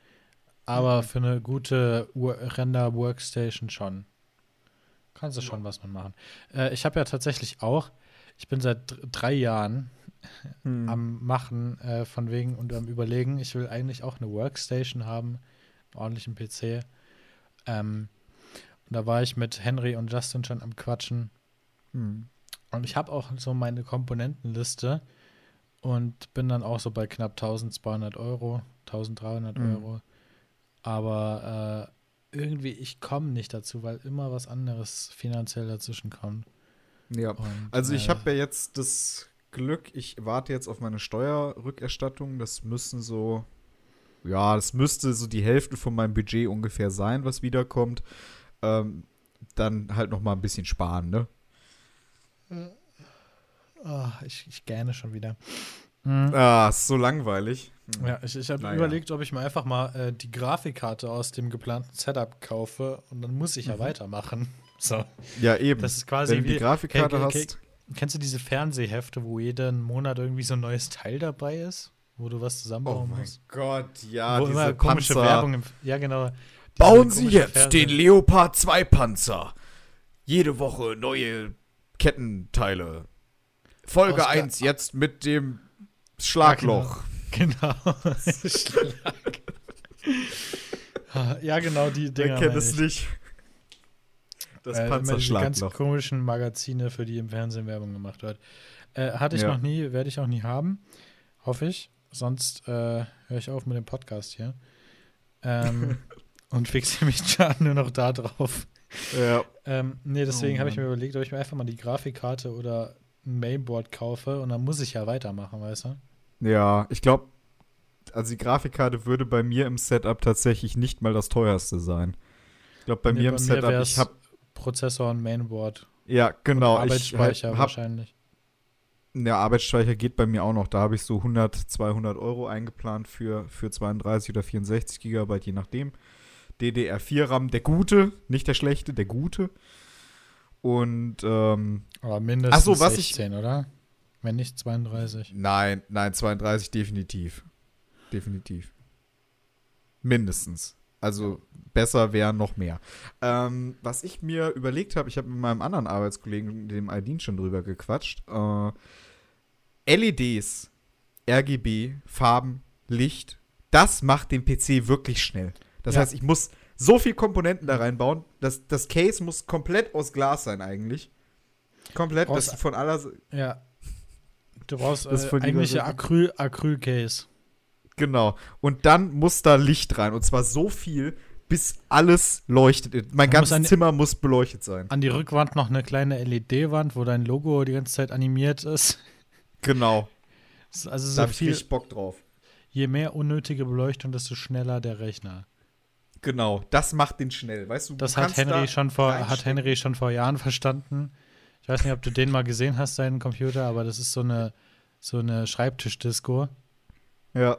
aber Mhm. für eine gute Render-Workstation schon. Kannst du schon was mit machen. Äh, ich habe ja tatsächlich auch, ich bin seit dr- drei Jahren Hm. am Machen äh, von wegen und am Überlegen, ich will eigentlich auch eine Workstation haben, einen ordentlichen PC. Ähm, und da war ich mit Henry und Justin schon am Quatschen. Hm. Und ich habe auch so meine Komponentenliste und bin dann auch so bei knapp 1200 Euro, 1300 Mhm. Euro. Aber äh, irgendwie, ich komme nicht dazu, weil immer was anderes finanziell dazwischen kommt. Ja. Und, Also ich äh, habe ja jetzt das Glück, ich warte jetzt auf meine Steuerrückerstattung. Das müssen so, ja, das müsste so die Hälfte von meinem Budget ungefähr sein, was wiederkommt. Ähm, dann halt noch mal ein bisschen sparen, ne? ah, ich, ich gähne schon wieder. Mhm. Ah, ist so langweilig. Hm. Ja, ich, ich habe Naja. überlegt, ob ich mir einfach mal äh, die Grafikkarte aus dem geplanten Setup kaufe und dann muss ich ja Mhm. weitermachen. So, Ja, eben. das ist quasi Wenn du die Grafikkarte Okay, okay, hast. Kennst du diese Fernsehhefte, wo jeden Monat irgendwie so ein neues Teil dabei ist, wo du was Oh zusammenbauen mein musst? Gott, ja, wo diese immer komische Panzer. Werbung. Im, ja, genau. Bauen Sie jetzt Ferse. den Leopard 2 Panzer. Jede Woche neue Kettenteile. Folge Oscar 1 jetzt mit dem Schlagloch. Genau. Schlag. ja, genau die Dinger. Wer kennt es nicht? Das äh, Panzerschlagloch. Die ganz komischen Magazine, für die im Fernsehen Werbung gemacht wird. Äh, hatte ich ja. noch nie, werde ich auch nie haben. Hoffe ich. Sonst äh, höre ich auf mit dem Podcast hier. Ähm, und fixiere mich dann nur noch da drauf. Ja. Ähm, nee, deswegen oh, habe ich mir überlegt, ob ich mir einfach mal die Grafikkarte oder ein Mainboard kaufe und dann muss ich ja weitermachen, weißt du? Ja, ich glaube, also die Grafikkarte würde bei mir im Setup tatsächlich nicht mal das teuerste sein. Ich glaube, bei nee, mir im bei Setup, mir ich habe Prozessor und Mainboard. Ja, genau. Und Arbeitsspeicher hab, wahrscheinlich. Der Arbeitsspeicher geht bei mir auch noch. Da habe ich so 100, 200 Euro eingeplant für, für 32 oder 64 Gigabyte, je nachdem. DDR4-RAM, der gute, nicht der schlechte, der gute. Und, ähm, Aber mindestens so, was 16, ich, oder? Wenn nicht 32. Nein, nein, 32 definitiv. Definitiv. Mindestens. Also besser wäre noch mehr. Ähm, was ich mir überlegt habe, ich habe mit meinem anderen Arbeitskollegen, dem Aldin, schon drüber gequatscht. Äh, LEDs, RGB, Farben, Licht, das macht den PC wirklich schnell. Das ja. heißt, ich muss so viel Komponenten da reinbauen. Das, das Case muss komplett aus Glas sein eigentlich. Komplett, das von aller. Ja. Du brauchst äh, eigentliche Acryl, Acryl-Case. Genau. Und dann muss da Licht rein. Und zwar so viel, bis alles leuchtet. Mein ganzes an, Zimmer muss beleuchtet sein. An die Rückwand noch eine kleine LED-Wand, wo dein Logo die ganze Zeit animiert ist. Genau. Also so da habe ich richtig Bock drauf. Je mehr unnötige Beleuchtung, desto schneller der Rechner. Genau, das macht den schnell, weißt du? Das du hat Henry schon vor hat Henry schon vor Jahren verstanden. Ich weiß nicht, ob du den mal gesehen hast, deinen Computer, aber das ist so eine so eine Schreibtischdisco. Ja.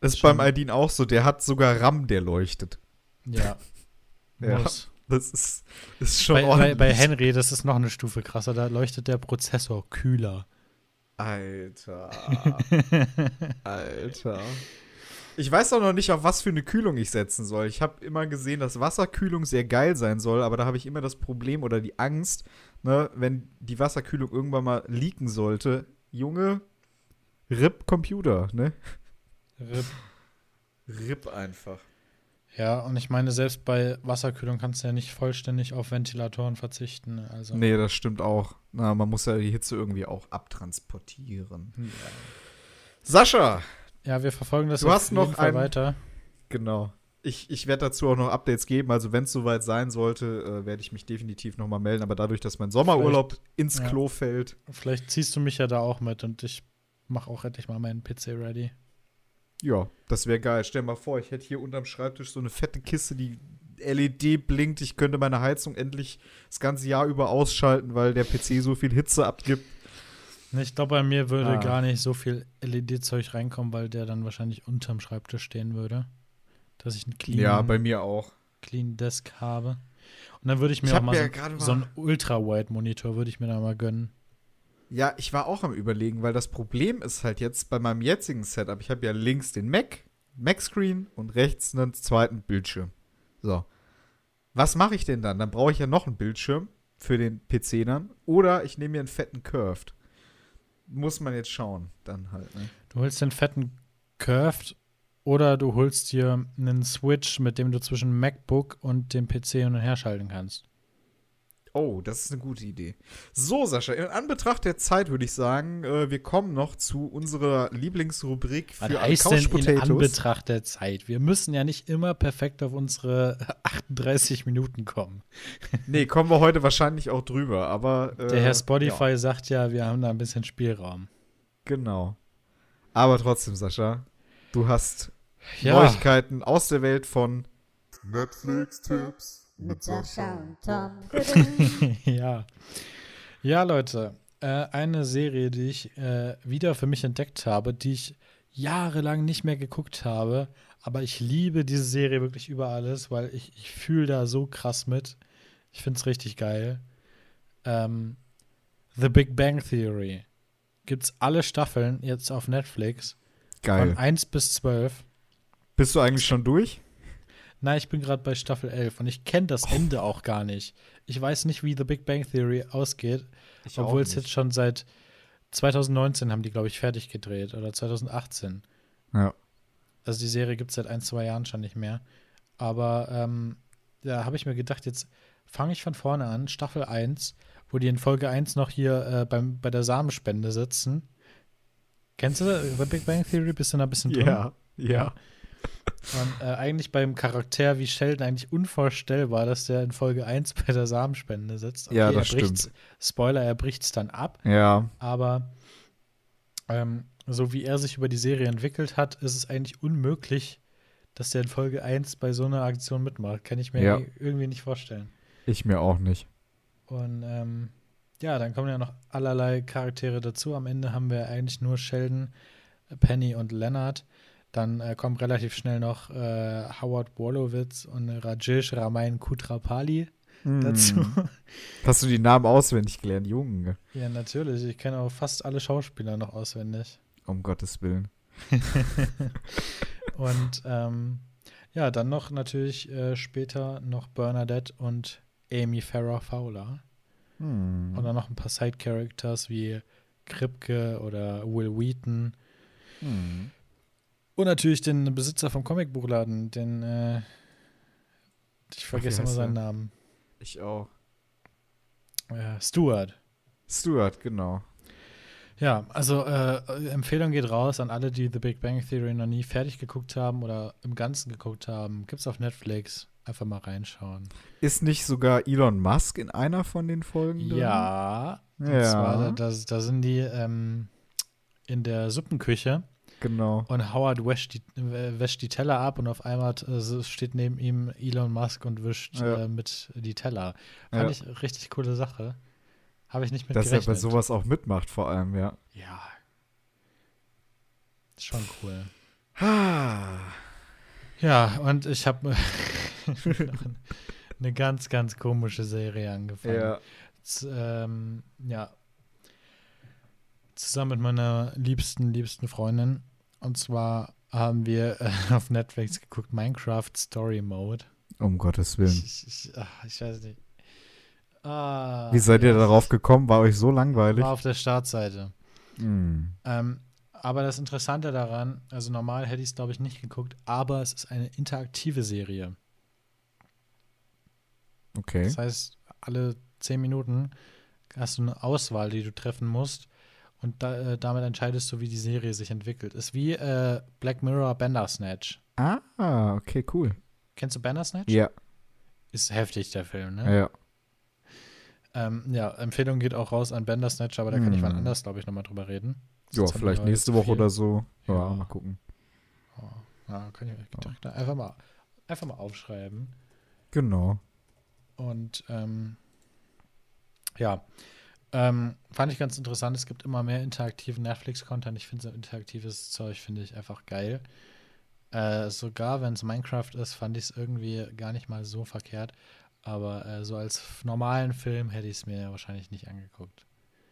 Das ist schon. beim Aldin auch so. Der hat sogar RAM, der leuchtet. Ja. ja. Muss. Das ist, ist schon bei, ordentlich. Bei, bei Henry, das ist noch eine Stufe krasser. Da leuchtet der Prozessor kühler. Alter. Alter. Ich weiß auch noch nicht, auf was für eine Kühlung ich setzen soll. Ich habe immer gesehen, dass Wasserkühlung sehr geil sein soll, aber da habe ich immer das Problem oder die Angst, ne, wenn die Wasserkühlung irgendwann mal leaken sollte. Junge, RIP Computer, ne? RIP. RIP einfach. Ja, und ich meine, selbst bei Wasserkühlung kannst du ja nicht vollständig auf Ventilatoren verzichten. Also. Nee, das stimmt auch. Na, man muss ja die Hitze irgendwie auch abtransportieren. Ja. Sascha, ja, wir verfolgen das du hast noch ein, weiter. Genau. Ich, ich werde dazu auch noch Updates geben. Also, wenn es soweit sein sollte, äh, werde ich mich definitiv noch mal melden. Aber dadurch, dass mein Sommerurlaub vielleicht, ins ja. Klo fällt. Vielleicht ziehst du mich ja da auch mit und ich mache auch endlich mal meinen PC ready. Ja, das wäre geil. Stell dir mal vor, ich hätte hier unterm Schreibtisch so eine fette Kiste, die LED blinkt. Ich könnte meine Heizung endlich das ganze Jahr über ausschalten, weil der PC so viel Hitze abgibt. Ich glaube, bei mir würde ah. gar nicht so viel LED-Zeug reinkommen, weil der dann wahrscheinlich unterm Schreibtisch stehen würde. Dass ich einen clean, ja, bei mir auch. clean Desk habe. Und dann würde ich mir ich auch mal, ja so, so einen Ultra-Wide-Monitor würde ich mir da mal gönnen. Ja, ich war auch am überlegen, weil das Problem ist halt jetzt bei meinem jetzigen Setup, ich habe ja links den Mac, Mac-Screen und rechts einen zweiten Bildschirm. So. Was mache ich denn dann? Dann brauche ich ja noch einen Bildschirm für den PC dann. Oder ich nehme mir einen fetten Curved muss man jetzt schauen, dann halt. Ne? Du holst den fetten Curved oder du holst dir einen Switch, mit dem du zwischen MacBook und dem PC hin und her schalten kannst. Oh, das ist eine gute Idee. So, Sascha, in Anbetracht der Zeit würde ich sagen, äh, wir kommen noch zu unserer Lieblingsrubrik für Was heißt Couch denn in Anbetracht der Zeit? Wir müssen ja nicht immer perfekt auf unsere 38 Minuten kommen. nee, kommen wir heute wahrscheinlich auch drüber, aber äh, Der Herr Spotify ja. sagt ja, wir haben da ein bisschen Spielraum. Genau. Aber trotzdem, Sascha, du hast ja. Neuigkeiten aus der Welt von Netflix-Tipps mit Sascha und Tom. ja. Ja, Leute. Äh, eine Serie, die ich äh, wieder für mich entdeckt habe, die ich jahrelang nicht mehr geguckt habe. Aber ich liebe diese Serie wirklich über alles, weil ich, ich fühle da so krass mit. Ich finde es richtig geil. Ähm, The Big Bang Theory. Gibt's alle Staffeln jetzt auf Netflix. Geil. Von 1 bis 12. Bist du eigentlich schon durch? Nein, ich bin gerade bei Staffel 11 und ich kenne das oh. Ende auch gar nicht. Ich weiß nicht, wie The Big Bang Theory ausgeht, ich obwohl es jetzt schon seit 2019 haben die, glaube ich, fertig gedreht oder 2018. Ja. Also die Serie gibt es seit ein, zwei Jahren schon nicht mehr. Aber ähm, da habe ich mir gedacht, jetzt fange ich von vorne an, Staffel 1, wo die in Folge 1 noch hier äh, beim, bei der Samenspende sitzen. Kennst du The Big Bang Theory? Bist du da ein bisschen drin? Ja, ja. Und äh, eigentlich beim Charakter wie Sheldon eigentlich unvorstellbar, dass der in Folge 1 bei der Samenspende sitzt. Okay, ja, das stimmt. Spoiler, er bricht es dann ab. Ja. Aber ähm, so wie er sich über die Serie entwickelt hat, ist es eigentlich unmöglich, dass der in Folge 1 bei so einer Aktion mitmacht. Kann ich mir ja. irgendwie nicht vorstellen. Ich mir auch nicht. Und ähm, ja, dann kommen ja noch allerlei Charaktere dazu. Am Ende haben wir eigentlich nur Sheldon, Penny und Leonard. Dann äh, kommen relativ schnell noch äh, Howard Wolowitz und Rajesh Ramain Kutrapali mm. dazu. Hast du die Namen auswendig gelernt, Junge? Ja, natürlich. Ich kenne auch fast alle Schauspieler noch auswendig. Um Gottes Willen. und ähm, ja, dann noch natürlich äh, später noch Bernadette und Amy Farrah Fowler. Hm. Und dann noch ein paar Side-Characters wie Kripke oder Will Wheaton. Hm. Und natürlich den Besitzer vom Comicbuchladen, den äh, ich vergesse immer seinen Namen. Ich auch. Äh, Stuart. Stuart, genau. Ja, also äh, Empfehlung geht raus an alle, die The Big Bang Theory noch nie fertig geguckt haben oder im Ganzen geguckt haben. Gibt's auf Netflix. Einfach mal reinschauen. Ist nicht sogar Elon Musk in einer von den Folgen? Drin? Ja. ja. Zwar, da, da, sind die ähm, in der Suppenküche. Genau. Und Howard wäscht die, wäscht die Teller ab und auf einmal äh, steht neben ihm Elon Musk und wischt ja. äh, mit die Teller. Fand ja. ich richtig coole Sache. Habe ich nicht mit Dass gerechnet. er bei sowas auch mitmacht, vor allem, ja. Ja. Ist schon cool. ja, und ich habe eine ganz, ganz komische Serie angefangen. Ja. Z ähm, ja. Zusammen mit meiner liebsten, liebsten Freundin. Und zwar haben wir äh, auf Netflix geguckt Minecraft Story Mode. Um Gottes Willen. Ich, ich, ach, ich weiß nicht. Ah, Wie seid ihr darauf gekommen? War euch so langweilig? War auf der Startseite. Mm. Ähm, aber das Interessante daran, also normal hätte ich es, glaube ich, nicht geguckt, aber es ist eine interaktive Serie. Okay. Das heißt, alle zehn Minuten hast du eine Auswahl, die du treffen musst. Und da, äh, damit entscheidest du, wie die Serie sich entwickelt. Ist wie äh, Black Mirror Bandersnatch. Ah, okay, cool. Kennst du Bandersnatch? Ja. Ist heftig, der Film, ne? Ja. Ähm, ja, Empfehlung geht auch raus an Bandersnatch, aber da kann hm. ich wann anders, glaube ich, nochmal drüber reden. Ja, vielleicht nächste Woche oder so. Ja, ja, mal gucken. Oh, ja, kann ich direkt ja. einfach, mal, einfach mal aufschreiben. Genau. Und ähm, ja, ähm, fand ich ganz interessant. Es gibt immer mehr interaktiven Netflix-Content. Ich finde so interaktives Zeug, finde ich einfach geil. Äh, sogar wenn es Minecraft ist, fand ich es irgendwie gar nicht mal so verkehrt. Aber äh, so als normalen Film hätte ich es mir wahrscheinlich nicht angeguckt.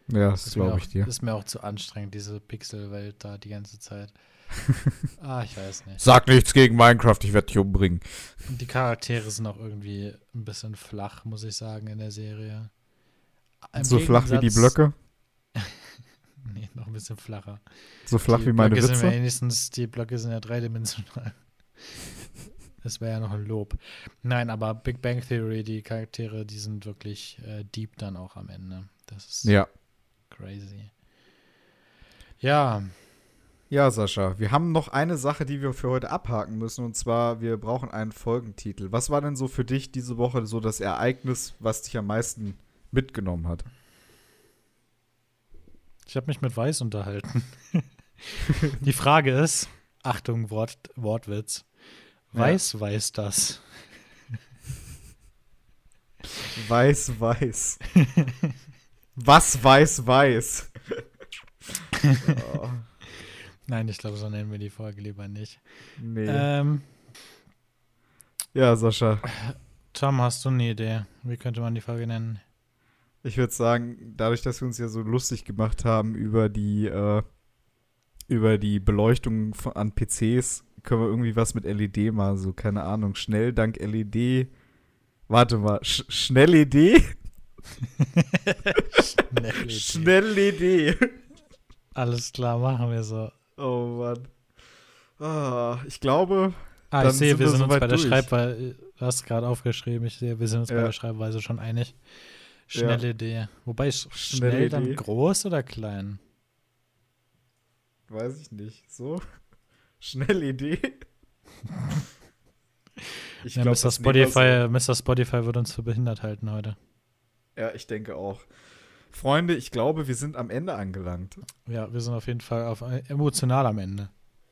Ja, das glaube ich dir. Ist mir auch zu anstrengend, diese Pixelwelt da die ganze Zeit. ah, ich weiß nicht. Sag nichts gegen Minecraft, ich werde dich umbringen. Die Charaktere sind auch irgendwie ein bisschen flach, muss ich sagen, in der Serie. Im so flach wie die Blöcke? nee, noch ein bisschen flacher. So flach die wie meine Blöcke Witze? Sind wenigstens, die Blöcke sind ja dreidimensional. Das wäre ja noch ein Lob. Nein, aber Big Bang Theory, die Charaktere, die sind wirklich äh, deep dann auch am Ende. Das ist ja. crazy. Ja. Ja, Sascha, wir haben noch eine Sache, die wir für heute abhaken müssen, und zwar, wir brauchen einen Folgentitel. Was war denn so für dich diese Woche so das Ereignis, was dich am meisten mitgenommen hat? Ich habe mich mit Weiß unterhalten. die Frage ist, Achtung, Wort, Wortwitz. Weiß, ja. weiß das. Weiß, weiß. Was weiß, weiß. oh. Nein, ich glaube, so nennen wir die Folge lieber nicht. Nee. Ähm, ja, Sascha. Tom, hast du eine Idee? Wie könnte man die Folge nennen? Ich würde sagen, dadurch, dass wir uns ja so lustig gemacht haben über die, äh, über die Beleuchtung von, an PCs, können wir irgendwie was mit LED machen, so, keine Ahnung, schnell dank LED. Warte mal, Sch schnell LED? Schnell Idee. Schnell LED. Alles klar, machen wir so. Oh Mann. Ah, ich glaube, Ah, ich sehe, sind wir wir sind uns bei der durch. Schreibweise, du hast gerade aufgeschrieben, ich sehe, wir sind uns bei Ja. der Schreibweise schon einig. Schnelle Idee. Wobei, sch Schnelle schnell dann Idee. groß oder klein? weiß ich nicht, so. Schnell Idee. Ich ja, glaub, Mr. Spotify, Mr. Spotify wird uns für behindert halten heute. Ja, ich denke auch. Freunde, ich glaube, wir sind am Ende angelangt. Ja, wir sind auf jeden Fall auf, äh, emotional am Ende.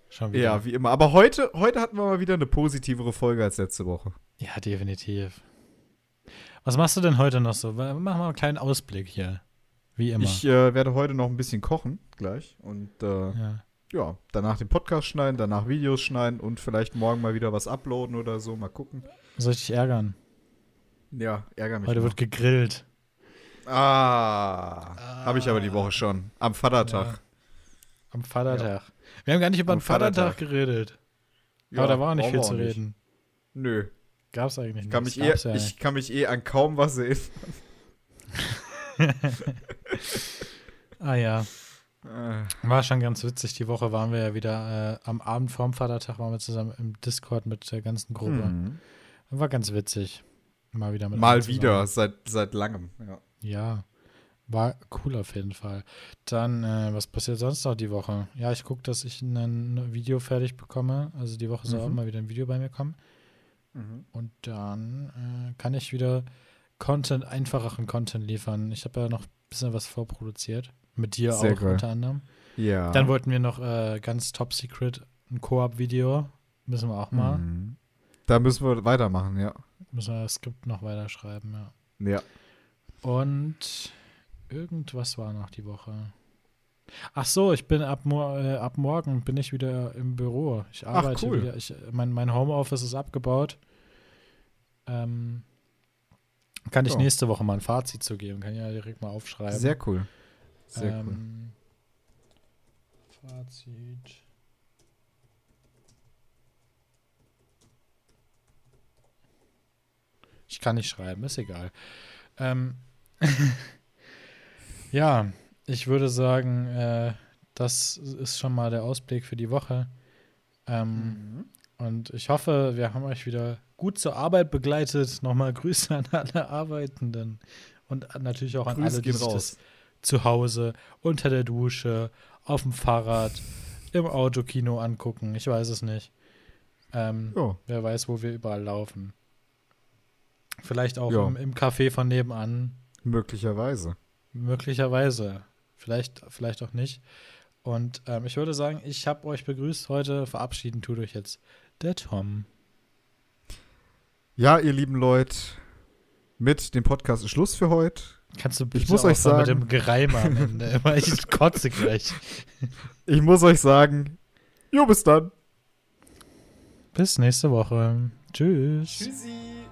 Schon wieder. Ja, wie immer. Aber heute, heute hatten wir mal wieder eine positivere Folge als letzte Woche. Ja, definitiv. Was machst du denn heute noch so? Mach mal einen kleinen Ausblick hier. Wie immer. Ich äh, werde heute noch ein bisschen kochen gleich und äh, ja. ja. danach den Podcast schneiden, danach Videos schneiden und vielleicht morgen mal wieder was uploaden oder so. Mal gucken. Soll ich dich ärgern? Ja, ärgere mich. Heute mal. wird gegrillt. Ah, habe ich aber die Woche schon. Am Vatertag. Ja. Am Vatertag. Wir haben gar nicht über Am den Vatertag, Vatertag. geredet. Ja, Aber da war auch nicht viel zu nicht. reden. Nö. Gab's eigentlich Ich kann, nicht. mich eh, ja ich kann mich eh an kaum was erinnern. Ah ja. Äh, War schon ganz witzig. Die Woche waren wir ja wieder äh, am Abend vorm Vatertag waren wir zusammen im Discord mit der ganzen Gruppe. hm. War ganz witzig. Mal wieder mit Mal wieder, seit, seit langem. Ja. Ja. War cool auf jeden Fall. Dann, äh, was passiert sonst noch die Woche? Ja, ich gucke, dass ich ein Video fertig bekomme. Also die Woche soll auch Mhm. mal wieder ein Video bei mir kommen. Und dann äh, kann ich wieder Content, einfacheren Content liefern. Ich habe ja noch ein bisschen was vorproduziert. Mit dir Sehr auch geil. unter anderem. ja. Dann wollten wir noch äh, ganz top secret ein Koop-Video. Müssen wir auch mal. Mhm. Da müssen wir weitermachen, ja. Müssen wir das Skript noch weiterschreiben, ja. Ja. Und irgendwas war noch die Woche. Ach so, ich bin ab, äh, ab morgen bin ich wieder im Büro. Ich arbeite cool. wieder. Ich, mein, mein Homeoffice ist abgebaut. Ähm, kann ich Ja. nächste Woche mal ein Fazit zu geben. Kann ich ja direkt mal aufschreiben. Sehr cool. Sehr cool. ähm, Fazit. Ich kann nicht schreiben, ist egal. Ähm, ja, ich würde sagen, äh, das ist schon mal der Ausblick für die Woche. Ähm, Mhm. Und ich hoffe, wir haben euch wieder gut zur Arbeit begleitet. Nochmal Grüße an alle Arbeitenden und natürlich auch an alle, die raus. zu Hause, unter der Dusche, auf dem Fahrrad, im Autokino angucken. Ich weiß es nicht. Ähm. Wer weiß, wo wir überall laufen. Vielleicht auch Ja. im, im Café von nebenan. Möglicherweise. Möglicherweise. Vielleicht, vielleicht auch nicht. Und ähm, ich würde sagen, ich habe euch begrüßt heute. Verabschieden tut euch jetzt der Tom. Ja, ihr lieben Leute, mit dem Podcast ist Schluss für heute. Kannst du bitte muss euch aufhören mit sagen- dem Gereime am Ende? Ich kotze gleich. Ich muss euch sagen, jo, bis dann. Bis nächste Woche. Tschüss. Tschüssi.